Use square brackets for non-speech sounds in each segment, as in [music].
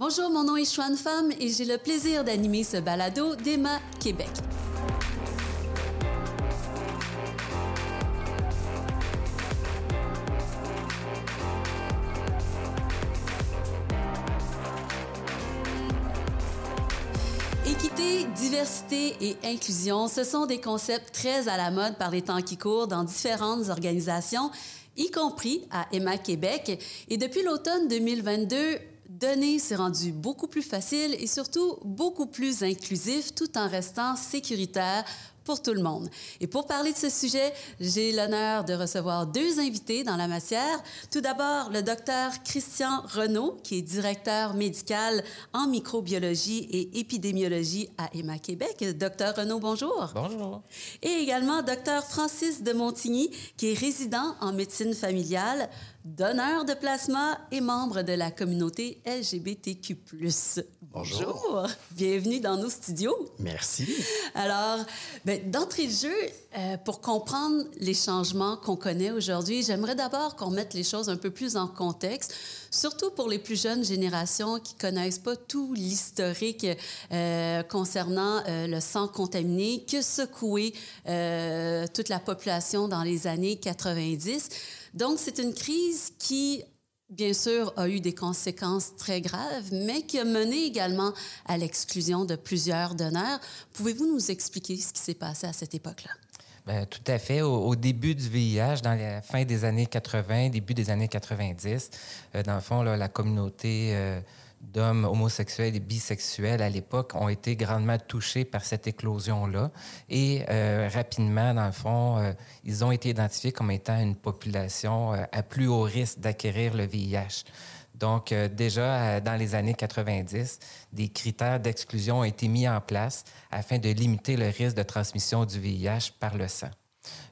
Bonjour, mon nom est Chouane Femme et j'ai le plaisir d'animer ce balado d'Emma Québec. Équité, diversité et inclusion, ce sont des concepts très à la mode par les temps qui courent dans différentes organisations, y compris à Emma Québec. Et depuis l'automne 2022, donner s'est rendu beaucoup plus facile et surtout beaucoup plus inclusif tout en restant sécuritaire pour tout le monde. Et pour parler de ce sujet, j'ai l'honneur de recevoir deux invités dans la matière. Tout d'abord, le docteur Christian Renaud, qui est directeur médical en microbiologie et épidémiologie à Emma Québec. Docteur Renaud, bonjour. Bonjour. Et également docteur Francis de Montigny, qui est résident en médecine familiale, donneur de plasma et membre de la communauté LGBTQ+. Bonjour. Bienvenue dans nos studios. Merci. Alors, ben, d'entrée de jeu, euh, pour comprendre les changements qu'on connaît aujourd'hui, j'aimerais d'abord qu'on mette les choses un peu plus en contexte, surtout pour les plus jeunes générations qui connaissent pas tout l'historique euh, concernant euh, le sang contaminé que secoué euh, toute la population dans les années 90. Donc, c'est une crise qui bien sûr, a eu des conséquences très graves, mais qui a mené également à l'exclusion de plusieurs donneurs. Pouvez-vous nous expliquer ce qui s'est passé à cette époque-là? Bien, tout à fait. Au, début du VIH, dans la fin des années 80, début des années 90, euh, dans le fond, la communauté euh, d'hommes homosexuels et bisexuels à l'époque ont été grandement touchés par cette éclosion-là. Et euh, rapidement, dans le fond, euh, ils ont été identifiés comme étant une population euh, à plus haut risque d'acquérir le VIH. Donc, déjà dans les années 90, des critères d'exclusion ont été mis en place afin de limiter le risque de transmission du VIH par le sang.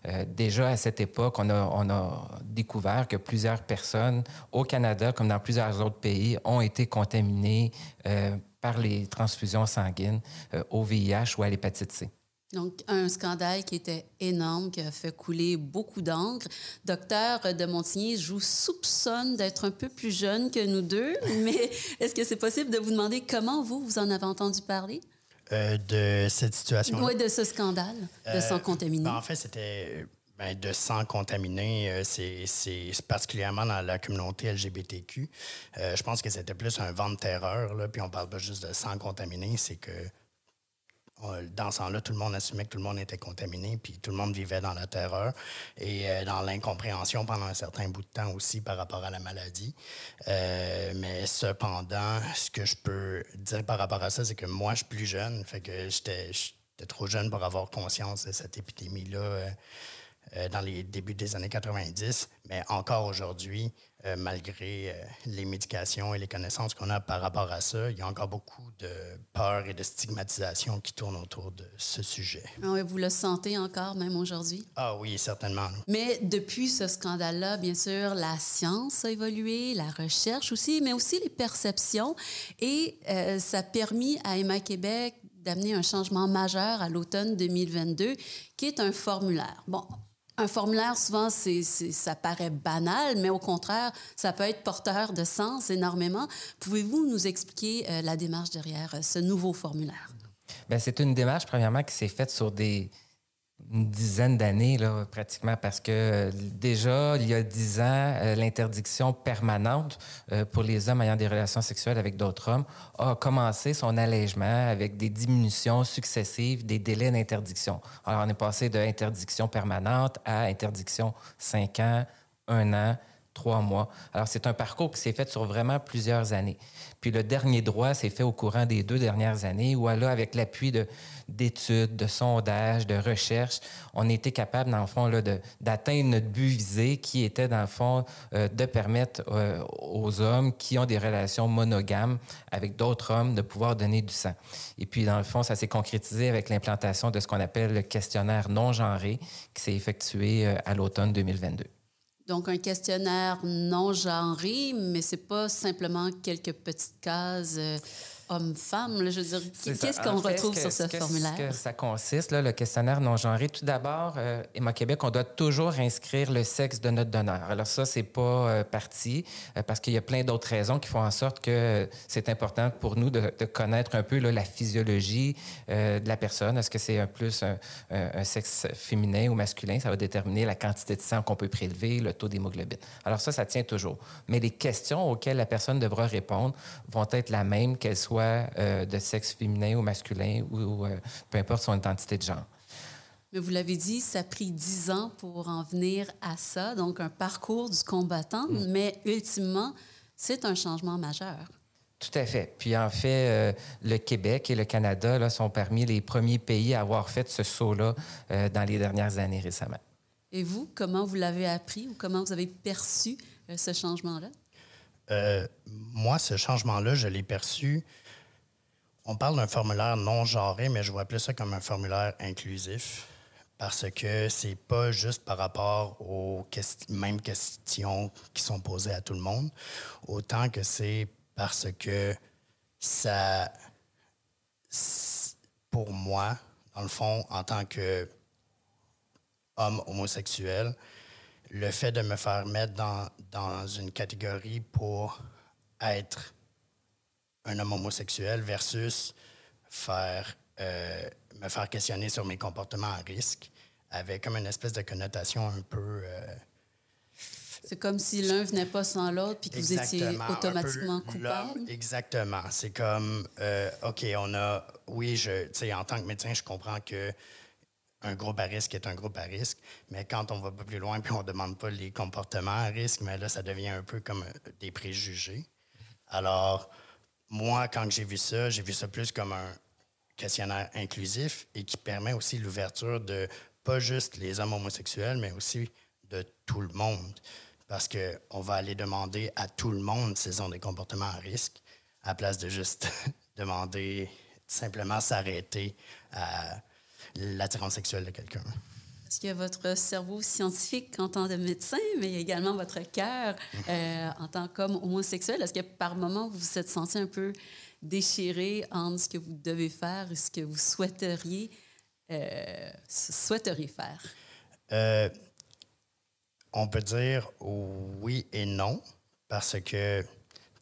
Euh, déjà à cette époque, on a, on a, découvert que plusieurs personnes au Canada, comme dans plusieurs autres pays, ont été contaminées euh, par les transfusions sanguines euh, au VIH ou à l'hépatite C. Donc, un scandale qui était énorme, qui a fait couler beaucoup d'encre. Docteur de Montigny, je vous soupçonne d'être un peu plus jeune que nous deux, [laughs] mais est-ce que c'est possible de vous demander comment vous, vous en avez entendu parler? Euh, de cette situation. Oui, de ce scandale de Euh, sang contaminé. ben, en fait, c'était ben, de sang contaminé. euh, c'est, particulièrement dans la communauté LGBTQ. Je pense que c'était plus un vent de terreur. Là, puis on parle pas juste de sang contaminé, c'est que dans ce temps-là, tout le monde assumait que tout le monde était contaminé, puis tout le monde vivait dans la terreur et euh, dans l'incompréhension pendant un certain bout de temps aussi par rapport à la maladie. Euh, mais cependant, ce que je peux dire par rapport à ça, c'est que moi, je suis plus jeune, fait que j'étais trop jeune pour avoir conscience de cette épidémie-là. euh, dans les débuts des années 90, mais encore aujourd'hui, euh, malgré euh, les médications et les connaissances qu'on a par rapport à ça, il y a encore beaucoup de peur et de stigmatisation qui tournent autour de ce sujet. Ah oui, vous le sentez encore, même aujourd'hui? Ah oui, certainement. Mais depuis ce scandale-là, bien sûr, la science a évolué, la recherche aussi, mais aussi les perceptions. Et euh, ça a permis à Emma Québec d'amener un changement majeur à l'automne 2022, qui est un formulaire. Bon, un formulaire, souvent, ça paraît banal, mais au contraire, ça peut être porteur de sens énormément. Pouvez-vous nous expliquer euh, la démarche derrière euh, ce nouveau formulaire? Ben, c'est une démarche, premièrement, qui s'est faite sur des une dizaine d'années, là, pratiquement, parce que euh, déjà, il y a dix ans, euh, l'interdiction permanente euh, pour les hommes ayant des relations sexuelles avec d'autres hommes a commencé son allègement avec des diminutions successives des délais d'interdiction. Alors, on est passé de interdiction permanente à interdiction cinq ans, un an, trois mois. Alors, c'est un parcours qui s'est fait sur vraiment plusieurs années. Puis le dernier droit s'est fait au courant des deux dernières années, où là, avec l'appui de d'études, de sondages, de recherches, on était capable, dans le fond, d'atteindre notre but visé, qui était, dans le fond, euh, de permettre euh, aux hommes qui ont des relations monogames avec d'autres hommes de pouvoir donner du sang. Et puis, dans le fond, ça s'est concrétisé avec l'implantation de ce qu'on appelle le questionnaire non genré, qui s'est effectué euh, à l'automne 2022. Donc, un questionnaire non genré, mais c'est pas simplement quelques petites cases. Euh, homme-femme. Je veux dire, qu'est-ce qu'on retrouve sur ce, formulaire? Ce que ça consiste, là, le questionnaire non genré. Tout d'abord, euh, Emma Québec, on doit toujours inscrire le sexe de notre donneur. Alors ça, c'est pas euh, parti euh, parce qu'il y a plein d'autres raisons qui font en sorte que c'est important pour nous de, connaître un peu la physiologie de la personne. Est-ce que c'est un plus un, sexe féminin ou masculin? Ça va déterminer la quantité de sang qu'on peut prélever, le taux d'hémoglobine. Alors ça, ça tient toujours. Mais les questions auxquelles la personne devra répondre vont être la même qu'elle soit euh, de sexe féminin ou masculin ou, euh, peu importe son identité de genre. Mais vous l'avez dit, ça a pris dix ans pour en venir à ça, donc un parcours du combattant, mm. mais ultimement, c'est un changement majeur. Tout à fait. Puis en fait, euh, le Québec et le Canada là, sont parmi les premiers pays à avoir fait ce saut-là dans les dernières années récemment. Et vous, comment vous l'avez appris ou comment vous avez perçu ce changement-là? moi, ce changement-là, je l'ai perçu on parle d'un formulaire non genré, mais je vois plus ça comme un formulaire inclusif parce que c'est pas juste par rapport aux mêmes questions qui sont posées à tout le monde, autant que c'est parce que ça, pour moi, dans le fond, en tant que homme homosexuel, le fait de me faire mettre dans, dans une catégorie pour être un homme homosexuel versus faire, euh, me faire questionner sur mes comportements à risque avait comme une espèce de connotation un peu... Euh, c'est comme si l'un venait pas sans l'autre, puis que vous étiez automatiquement coupable. Exactement. C'est comme, euh, OK, on a, oui, je, en tant que médecin, je comprends que un groupe à risque est un groupe à risque, mais quand on va pas plus loin puis on demande pas les comportements à risque, mais là, ça devient un peu comme des préjugés. Alors, moi, quand j'ai vu ça, j'ai vu ça plus comme un questionnaire inclusif et qui permet aussi l'ouverture de pas juste les hommes homosexuels, mais aussi de tout le monde. Parce qu'on va aller demander à tout le monde s'ils ont des comportements à risque, à place de juste [laughs] demander simplement s'arrêter à l'attirance sexuelle de quelqu'un. Parce a votre cerveau scientifique en tant que médecin, mais également votre cœur euh, en tant qu'homme homosexuel. Est-ce que par moment, vous vous êtes senti un peu déchiré entre ce que vous devez faire et ce que vous souhaiteriez, euh, souhaiteriez faire? Euh, on peut dire oui et non, parce que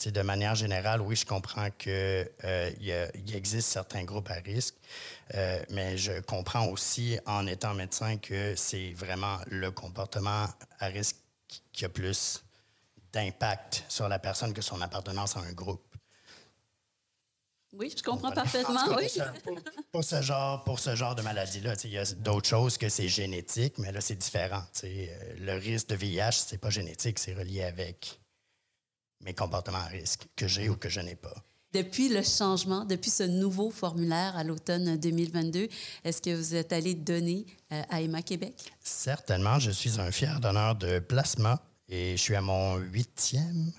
de manière générale, oui, je comprends qu'il euh, existe certains groupes à risque, euh, mais je comprends aussi, en étant médecin, que c'est vraiment le comportement à risque qui a plus d'impact sur la personne que son appartenance à un groupe. Oui, je comprends parfaitement. oui. Pour, ce genre, pour ce genre de maladie-là, il y a d'autres choses que c'est génétique, mais là, c'est différent. Euh, le risque de VIH, c'est pas génétique, c'est relié avec mes comportements à risque que j'ai ou que je n'ai pas. Depuis le changement, depuis ce nouveau formulaire à l'automne 2022, est-ce que vous êtes allé donner euh, à Emma Québec? Certainement. Je suis un fier donneur de plasma et je suis à mon huitième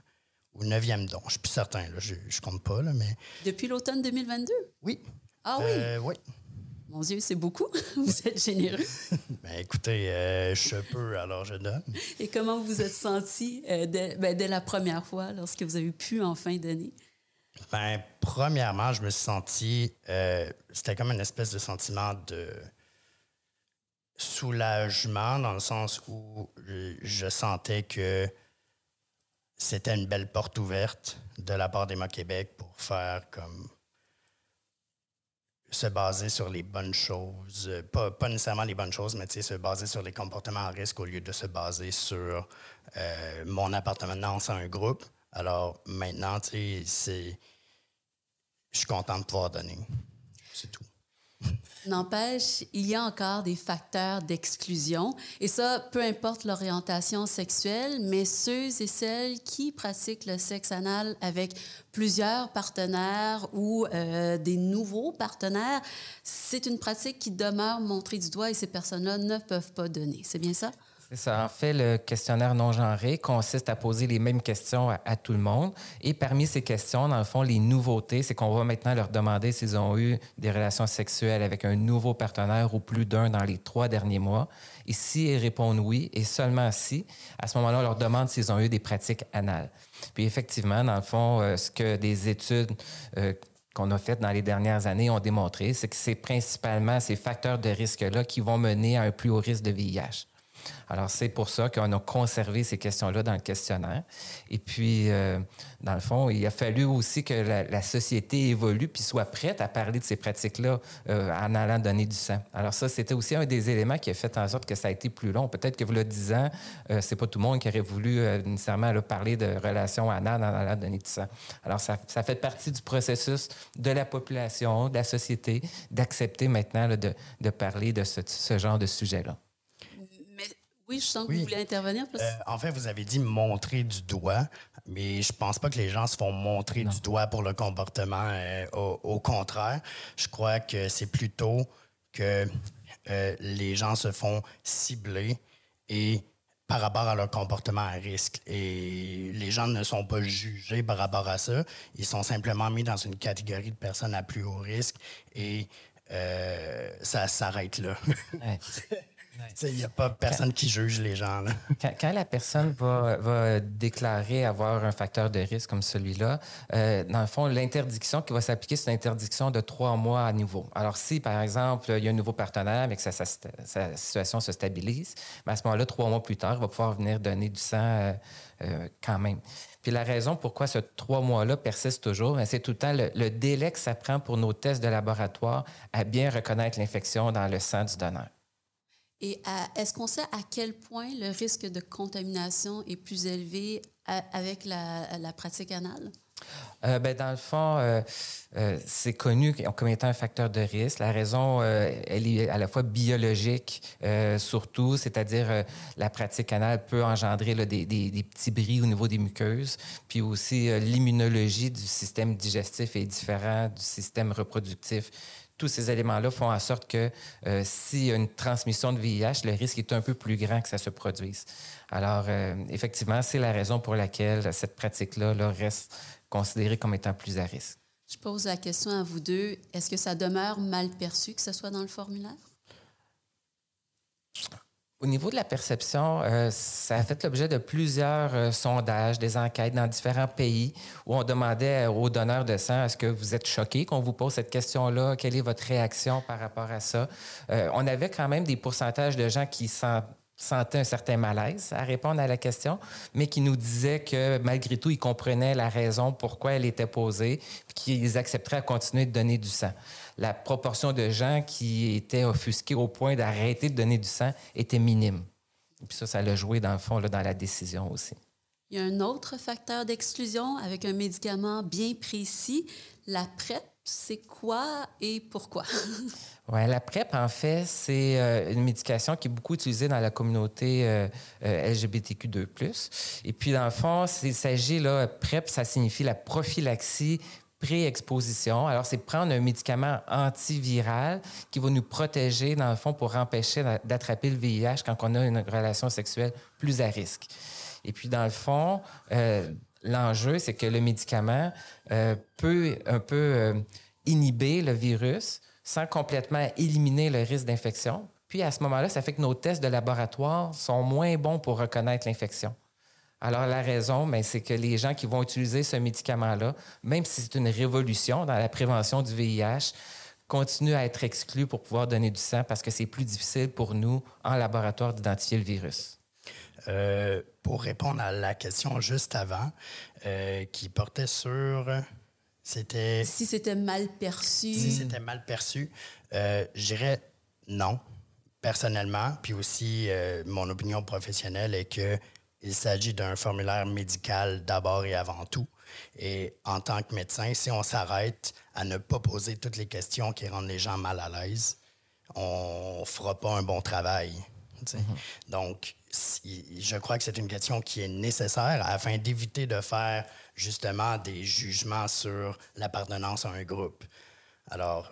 ou neuvième don. Je ne suis plus certain, là. je ne compte pas. Là, mais... Depuis l'automne 2022? Oui. Ah oui? Euh, oui. Mon Dieu, c'est beaucoup. [laughs] vous êtes généreux. [laughs] ben, écoutez, euh, je peux, alors je donne. Et comment vous êtes senti euh, ben, dès, la première fois, lorsque vous avez pu enfin donner? Ben, premièrement, je me suis senti. Euh, c'était comme une espèce de sentiment de soulagement, dans le sens où je sentais que c'était une belle porte ouverte de la part d'Emma Québec pour faire comme se baser sur les bonnes choses, euh, pas, pas nécessairement les bonnes choses, mais se baser sur les comportements à risque au lieu de se baser sur euh, mon appartenance à un groupe. Alors maintenant, je suis content de pouvoir donner. C'est tout. N'empêche, il y a encore des facteurs d'exclusion. Et ça, peu importe l'orientation sexuelle, mais ceux et celles qui pratiquent le sexe anal avec plusieurs partenaires ou euh, des nouveaux partenaires, c'est une pratique qui demeure montrée du doigt et ces personnes-là ne peuvent pas donner. C'est bien ça? Ça. En fait, le questionnaire non genré consiste à poser les mêmes questions à, tout le monde. Et parmi ces questions, dans le fond, les nouveautés, c'est qu'on va maintenant leur demander s'ils ont eu des relations sexuelles avec un nouveau partenaire ou plus d'un dans les trois derniers mois. Et si répondent oui, et seulement si, à ce moment-là, on leur demande s'ils ont eu des pratiques anales. Puis effectivement, dans le fond, euh, ce que des études euh, qu'on a faites dans les dernières années ont démontré, c'est que c'est principalement ces facteurs de risque-là qui vont mener à un plus haut risque de VIH. Alors, c'est pour ça qu'on a conservé ces questions-là dans le questionnaire. Et puis, euh, dans le fond, il a fallu aussi que la, société évolue puis soit prête à parler de ces pratiques-là euh, en allant donner du sang. Alors, ça, c'était aussi un des éléments qui a fait en sorte que ça a été plus long. Peut-être que vous le disant, euh, c'est pas tout le monde qui aurait voulu nécessairement parler de relations anales en allant donner du sang. Alors, ça, ça, fait partie du processus de la population, de la société, d'accepter maintenant de, parler de ce genre de sujet-là. Oui, je sens que vous voulez intervenir. Euh, en fait, vous avez dit montrer du doigt, mais je pense pas que les gens se font montrer du doigt pour le comportement. Euh, au, contraire, je crois que c'est plutôt que euh, les gens se font cibler et par rapport à leur comportement à risque. Et les gens ne sont pas jugés par rapport à ça. Ils sont simplement mis dans une catégorie de personnes à plus haut risque et ça s'arrête là. [laughs] Il n'y a pas personne qui juge les gens. Quand, la personne va, déclarer avoir un facteur de risque comme celui-là, euh, dans le fond, l'interdiction qui va s'appliquer, c'est une interdiction de trois mois à nouveau. Alors, si, par exemple, il y a un nouveau partenaire et que sa, situation se stabilise, ben, à ce moment-là, trois mois plus tard, il va pouvoir venir donner du sang euh, euh, quand même. Puis la raison pourquoi ce trois mois-là persiste toujours, ben, c'est tout le temps le délai que ça prend pour nos tests de laboratoire à bien reconnaître l'infection dans le sang du donneur. Et est-ce qu'on sait à quel point le risque de contamination est plus élevé avec la, pratique anale? Euh, ben, dans le fond, euh, euh, c'est connu comme étant un facteur de risque. La raison, elle est à la fois biologique, surtout, c'est-à-dire la pratique anale peut engendrer des, des, petits bris au niveau des muqueuses, puis aussi l'immunologie du système digestif est différente du système reproductif tous ces éléments-là font en sorte que euh, s'il y a une transmission de VIH, le risque est un peu plus grand que ça se produise. Alors, euh, effectivement, c'est la raison pour laquelle cette pratique-là reste considérée comme étant plus à risque. Je pose la question à vous deux. Est-ce que ça demeure mal perçu que ce soit dans le formulaire? Au niveau de la perception, euh, ça a fait l'objet de plusieurs euh, sondages, des enquêtes dans différents pays où on demandait aux donneurs de sang est-ce que vous êtes choqués qu'on vous pose cette question-là? Quelle est votre réaction par rapport à ça? Euh, On avait quand même des pourcentages de gens qui sentaient un certain malaise à répondre à la question, mais qui nous disaient que malgré tout, ils comprenaient la raison pourquoi elle était posée, qu'ils accepteraient à continuer de donner du sang la proportion de gens qui étaient offusqués au point d'arrêter de donner du sang était minime. Et puis ça, ça l'a joué dans le fond, là, dans la décision aussi. Il y a un autre facteur d'exclusion avec un médicament bien précis, la PrEP. C'est quoi et pourquoi? [laughs] oui, la PrEP, en fait, c'est euh, une médication qui est beaucoup utilisée dans la communauté euh, euh, LGBTQ2. Et puis, dans le fond, il s'agit, là, PrEP, ça signifie la prophylaxie pré-exposition. Alors, c'est prendre un médicament antiviral qui va nous protéger, dans le fond, pour empêcher d'attraper le VIH quand on a une relation sexuelle plus à risque. Et puis, dans le fond, l'enjeu, c'est que le médicament euh, peut un peu euh, inhiber le virus sans complètement éliminer le risque d'infection. Puis, à ce moment-là, ça fait que nos tests de laboratoire sont moins bons pour reconnaître l'infection. Alors, la raison, ben, c'est que les gens qui vont utiliser ce médicament-là, même si c'est une révolution dans la prévention du VIH, continuent à être exclus pour pouvoir donner du sang parce que c'est plus difficile pour nous, en laboratoire, d'identifier le virus. Euh, pour répondre à la question juste avant, euh, qui portait sur. C'était. Si c'était mal perçu. Si c'était mal perçu, euh, je dirais non, personnellement. Puis aussi, mon opinion professionnelle est que il s'agit d'un formulaire médical d'abord et avant tout. Et en tant que médecin, si on s'arrête à ne pas poser toutes les questions qui rendent les gens mal à l'aise, on ne fera pas un bon travail. Donc, je crois que c'est une question qui est nécessaire afin d'éviter de faire justement des jugements sur l'appartenance à un groupe. Alors,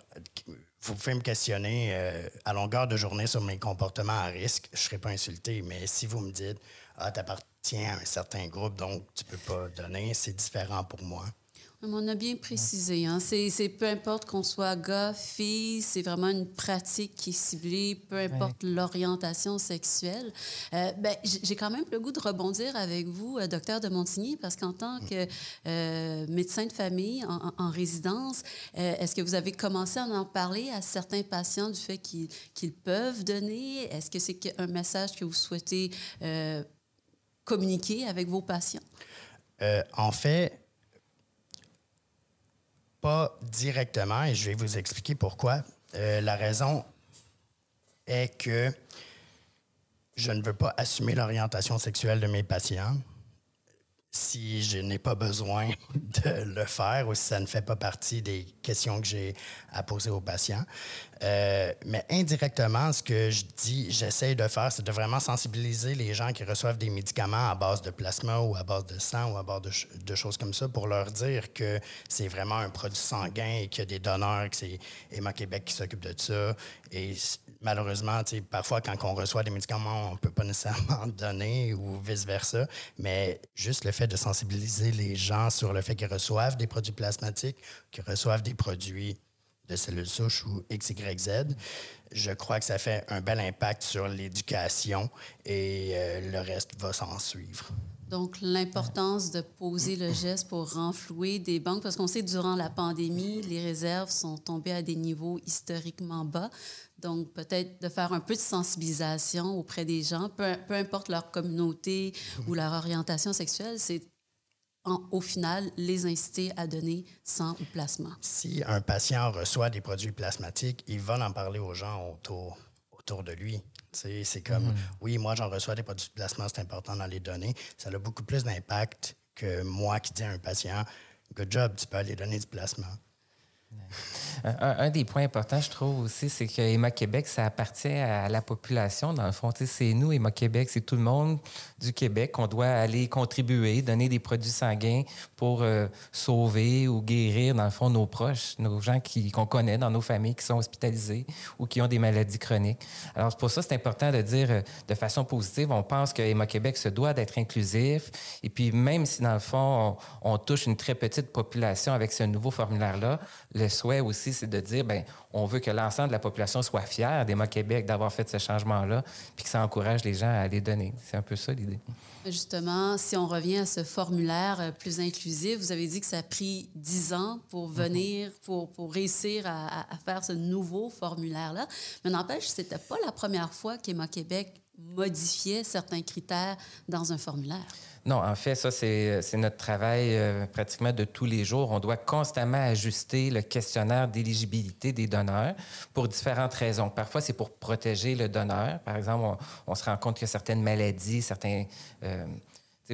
vous pouvez me questionner euh, à longueur de journée sur mes comportements à risque, je ne serai pas insulté, mais si vous me dites ah, tu appartiens à un certain groupe, donc tu ne peux pas donner. C'est différent pour moi. On a bien précisé. Hein? C'est peu importe qu'on soit gars, fille, c'est vraiment une pratique qui est ciblée, peu importe l'orientation sexuelle. Euh, ben, J'ai quand même le goût de rebondir avec vous, euh, docteur de Montigny, parce qu'en tant que euh, médecin de famille en, en résidence, est-ce que vous avez commencé à en parler à certains patients du fait qu'ils peuvent donner? Est-ce que c'est un message que vous souhaitez communiquer avec vos patients? en fait, directement et je vais vous expliquer pourquoi. Euh, la raison est que je ne veux pas assumer l'orientation sexuelle de mes patients si je n'ai pas besoin [laughs] de le faire ou si ça ne fait pas partie des questions que j'ai à poser aux patients. Euh, mais indirectement, ce que je dis, j'essaie de faire, c'est de vraiment sensibiliser les gens qui reçoivent des médicaments à base de plasma ou à base de sang ou à base de, de choses comme ça pour leur dire que c'est vraiment un produit sanguin et qu'il y a des donneurs, que c'est Emma Québec qui s'occupe de ça. Et malheureusement, parfois, quand on reçoit des médicaments, on ne peut pas nécessairement [laughs] donner ou vice-versa. Mais juste le fait de sensibiliser les gens sur le fait qu'ils reçoivent des produits plasmatiques, qu'ils reçoivent des produits de cellules souches ou XYZ, je crois que ça fait un bel impact sur l'éducation et euh, le reste va s'en suivre. Donc, l'importance de poser le geste pour renflouer des banques, parce qu'on sait que durant la pandémie, les réserves sont tombées à des niveaux historiquement bas. Donc, peut-être de faire un peu de sensibilisation auprès des gens, peu, peu importe leur communauté ou leur orientation sexuelle, c'est au final, les inciter à donner sang ou plasma. Si un patient reçoit des produits plasmatiques, il va en parler aux gens autour, autour de lui. C'est comme, mm-hmm. oui, moi, j'en reçois des produits de plasma, c'est important dans les donner. Ça a beaucoup plus d'impact que moi qui dis à un patient, good job, tu peux aller donner du plasma. Un, des points importants, je trouve aussi, c'est que Emma Québec, ça appartient à la population. Dans le fond, c'est nous, Emma Québec, c'est tout le monde du Québec. On doit aller contribuer, donner des produits sanguins pour euh, sauver ou guérir, dans le fond, nos proches, nos gens qu'on connaît dans nos familles qui sont hospitalisés ou qui ont des maladies chroniques. Alors, pour ça, c'est important de dire euh, de façon positive, on pense que Emma Québec se doit d'être inclusif. Et puis, même si, dans le fond, on, on touche une très petite population avec ce nouveau formulaire-là, le souhait aussi, c'est de dire, ben, on veut que l'ensemble de la population soit fière d'Emma Québec d'avoir fait ce changement-là, puis que ça encourage les gens à les donner. C'est un peu ça l'idée. Justement, si on revient à ce formulaire euh, plus inclusif, vous avez dit que ça a pris dix ans pour mhm. venir, pour, pour réussir à, à, faire ce nouveau formulaire-là. Mais n'empêche, c'était pas la première fois qu'Emma Québec modifiait certains critères dans un formulaire. Non, en fait, ça, c'est notre travail euh, pratiquement de tous les jours. On doit constamment ajuster le questionnaire d'éligibilité des donneurs pour différentes raisons. Parfois, c'est pour protéger le donneur. Par exemple, on, on se rend compte que certaines maladies, certains... Euh,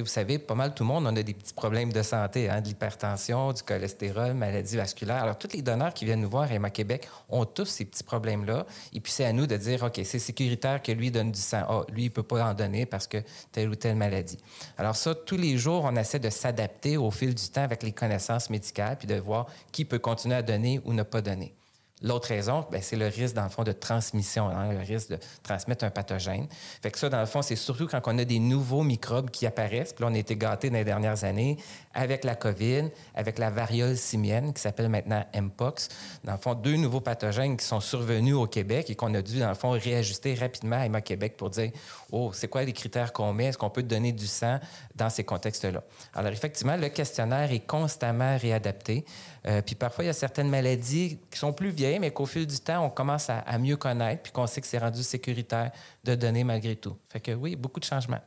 vous savez, pas mal tout le monde, on a des petits problèmes de santé, hein, de l'hypertension, du cholestérol, maladies vasculaires. Alors, tous les donneurs qui viennent nous voir à Emma Québec ont tous ces petits problèmes-là. Et puis, c'est à nous de dire, OK, c'est sécuritaire que lui donne du sang. Ah, lui, il peut pas en donner parce que telle ou telle maladie. Alors ça, tous les jours, on essaie de s'adapter au fil du temps avec les connaissances médicales puis de voir qui peut continuer à donner ou ne pas donner. L'autre raison, ben, c'est le risque, dans le fond, de transmission, hein, le risque de transmettre un pathogène. Fait que ça, dans le fond, c'est surtout quand on a des nouveaux microbes qui apparaissent. Puis là, on a été gâtés dans les dernières années avec la COVID, avec la variole simienne qui s'appelle maintenant Mpox. Dans le fond, deux nouveaux pathogènes qui sont survenus au Québec et qu'on a dû, dans le fond, réajuster rapidement à Emma Québec pour dire, oh, c'est quoi les critères qu'on met? Est-ce qu'on peut donner du sang dans ces contextes-là? Alors, effectivement, le questionnaire est constamment réadapté. Euh, puis parfois, il y a certaines maladies qui sont plus vieilles, mais qu'au fil du temps, on commence à mieux connaître, puis qu'on sait que c'est rendu sécuritaire de donner malgré tout. Fait que oui, beaucoup de changements.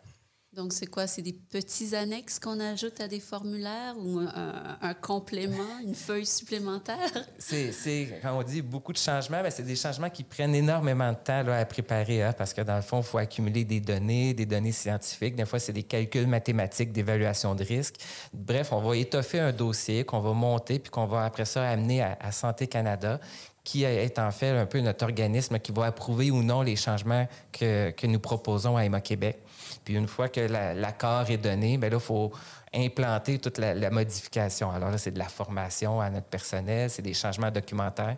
Donc, c'est quoi? C'est des petits annexes qu'on ajoute à des formulaires ou un, complément, [laughs] une feuille supplémentaire? C'est, quand on dit beaucoup de changements, ben, c'est des changements qui prennent énormément de temps à préparer, hein, parce que dans le fond, il faut accumuler des données, des données scientifiques. Des fois, c'est des calculs mathématiques d'évaluation de risque. Bref, on va étoffer un dossier qu'on va monter, puis qu'on va après ça amener à, à Santé Canada, qui est en fait un peu notre organisme qui va approuver ou non les changements que, que nous proposons à Emma Québec. Puis une fois que l'accord est donné, bien là, il faut implanter toute la, modification. Alors là, c'est de la formation à notre personnel, c'est des changements documentaires.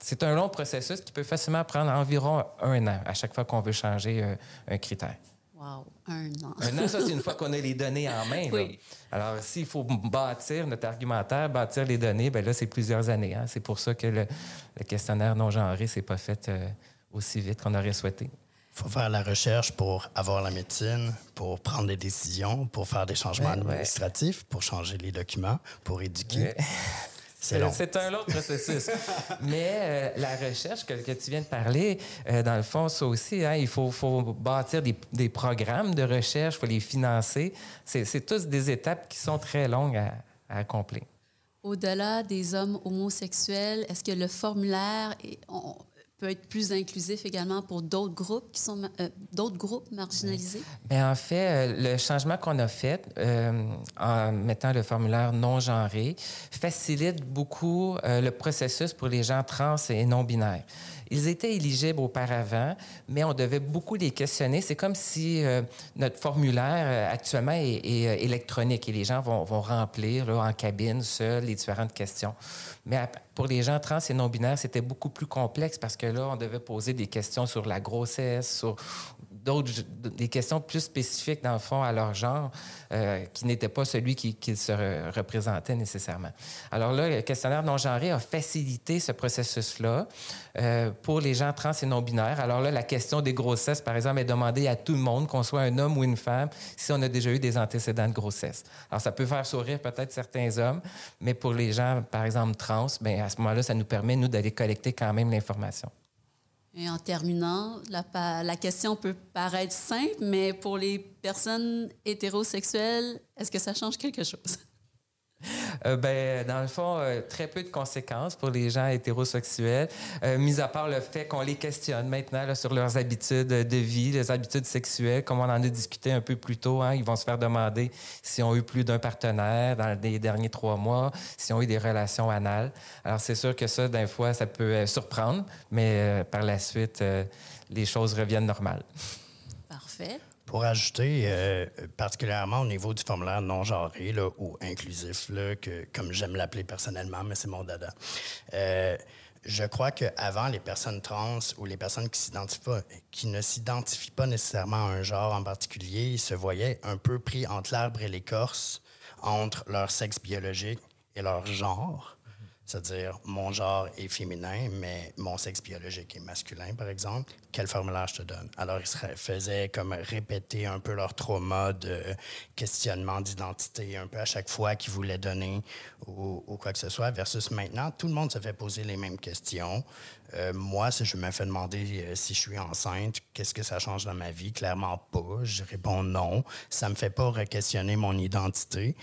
C'est un long processus qui peut facilement prendre environ un an à chaque fois qu'on veut changer euh, un critère. Wow, un an. un an, ça, c'est une fois qu'on a les données en main. Oui. Alors, s'il faut bâtir notre argumentaire, bâtir les données, bien là, c'est plusieurs années. Hein. C'est pour ça que le, questionnaire non genré s'est pas fait euh, aussi vite qu'on aurait souhaité. Il faut faire la recherche pour avoir la médecine, pour prendre des décisions, pour faire des changements administratifs, pour changer les documents, pour éduquer. C'est un autre processus. [laughs] Mais euh, la recherche que, tu viens de parler, euh, dans le fond, ça aussi, hein, il faut, faut bâtir des, des, programmes de recherche, il faut les financer. C'est tous des étapes qui sont très longues à, à accomplir. Au-delà des hommes homosexuels, est-ce que le formulaire, est, peut être plus inclusif également pour d'autres groupes qui sont euh, d'autres groupes marginalisés? Bien, en fait, euh, le changement qu'on a fait euh, en mettant le formulaire non genré facilite beaucoup le processus pour les gens trans et non binaires. Ils étaient éligibles auparavant, mais on devait beaucoup les questionner. C'est comme si notre formulaire actuellement est, électronique et les gens vont, vont remplir là, en cabine seuls les différentes questions. Mais pour les gens trans et non-binaires, c'était beaucoup plus complexe parce que là, on devait poser des questions sur la grossesse, sur d'autres, des questions plus spécifiques, dans le fond, à leur genre, euh, qui n'étaient pas celui qu'ils qui se représentaient nécessairement. Alors là, le questionnaire non-genré a facilité ce processus-là euh, pour les gens trans et non-binaires. Alors là, la question des grossesses, par exemple, est demandée à tout le monde, qu'on soit un homme ou une femme, si on a déjà eu des antécédents de grossesse. Alors, ça peut faire sourire peut-être certains hommes, mais pour les gens, par exemple, trans, bien, à ce moment-là, ça nous permet, nous, d'aller collecter quand même l'information. Et en terminant, la, la, question peut paraître simple, mais pour les personnes hétérosexuelles, est-ce que ça change quelque chose? Euh, ben, dans le fond, euh, très peu de conséquences pour les gens hétérosexuels, euh, mis à part le fait qu'on les questionne maintenant sur leurs habitudes de vie, les habitudes sexuelles, comme on en a discuté un peu plus tôt. Hein, ils vont se faire demander s'ils ont eu plus d'un partenaire dans les derniers trois mois, s'ils ont eu des relations anales. Alors, c'est sûr que ça, d'un fois, ça peut surprendre, mais par la suite, les choses reviennent normales. Parfait. Pour ajouter, euh, particulièrement au niveau du formulaire non genré là, ou inclusif, là, que, comme j'aime l'appeler personnellement, mais c'est mon dada. Euh, je crois qu'avant, les personnes trans ou les personnes qui, qui ne s'identifient pas nécessairement à un genre en particulier, ils se voyaient un peu pris entre l'arbre et l'écorce, entre leur sexe biologique et leur genre. C'est-à-dire, mon genre est féminin, mais mon sexe biologique est masculin, par exemple. Quel formulaire je te donne? Alors, ils faisaient comme répéter un peu leur trauma de questionnement d'identité, un peu à chaque fois qu'ils voulaient donner ou, ou, quoi que ce soit, versus maintenant, tout le monde se fait poser les mêmes questions. Euh, moi, si je me fais demander euh, si je suis enceinte, qu'est-ce que ça change dans ma vie? Clairement pas. Je réponds non. Ça me fait pas re-questionner mon identité.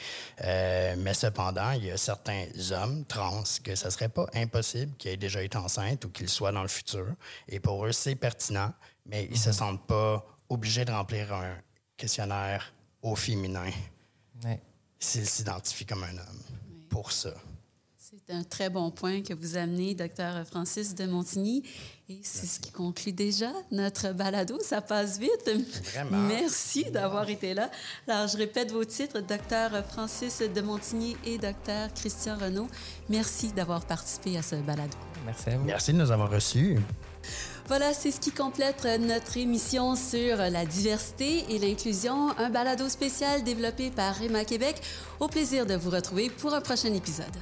Euh, mais cependant, il y a certains hommes trans que ça serait pas impossible qu'ils aient déjà été enceintes ou qu'ils soient dans le futur. Et pour eux, c'est pertinent, mais ils se mhm. sentent pas obligés de remplir un questionnaire au féminin s'ils s'identifient comme un homme. Pour ça. C'est un très bon point que vous amenez, docteur Francis de Montigny. Et c'est ce qui conclut déjà notre balado. Ça passe vite. Vraiment. Merci d'avoir été là. Alors, je répète vos titres, docteur Francis de Montigny et docteur Christian Renaud. Merci d'avoir participé à ce balado. Merci à vous. Merci de nous avoir reçus. Voilà, c'est ce qui complète notre émission sur la diversité et l'inclusion, un balado spécial développé par Emma Québec. Au plaisir de vous retrouver pour un prochain épisode.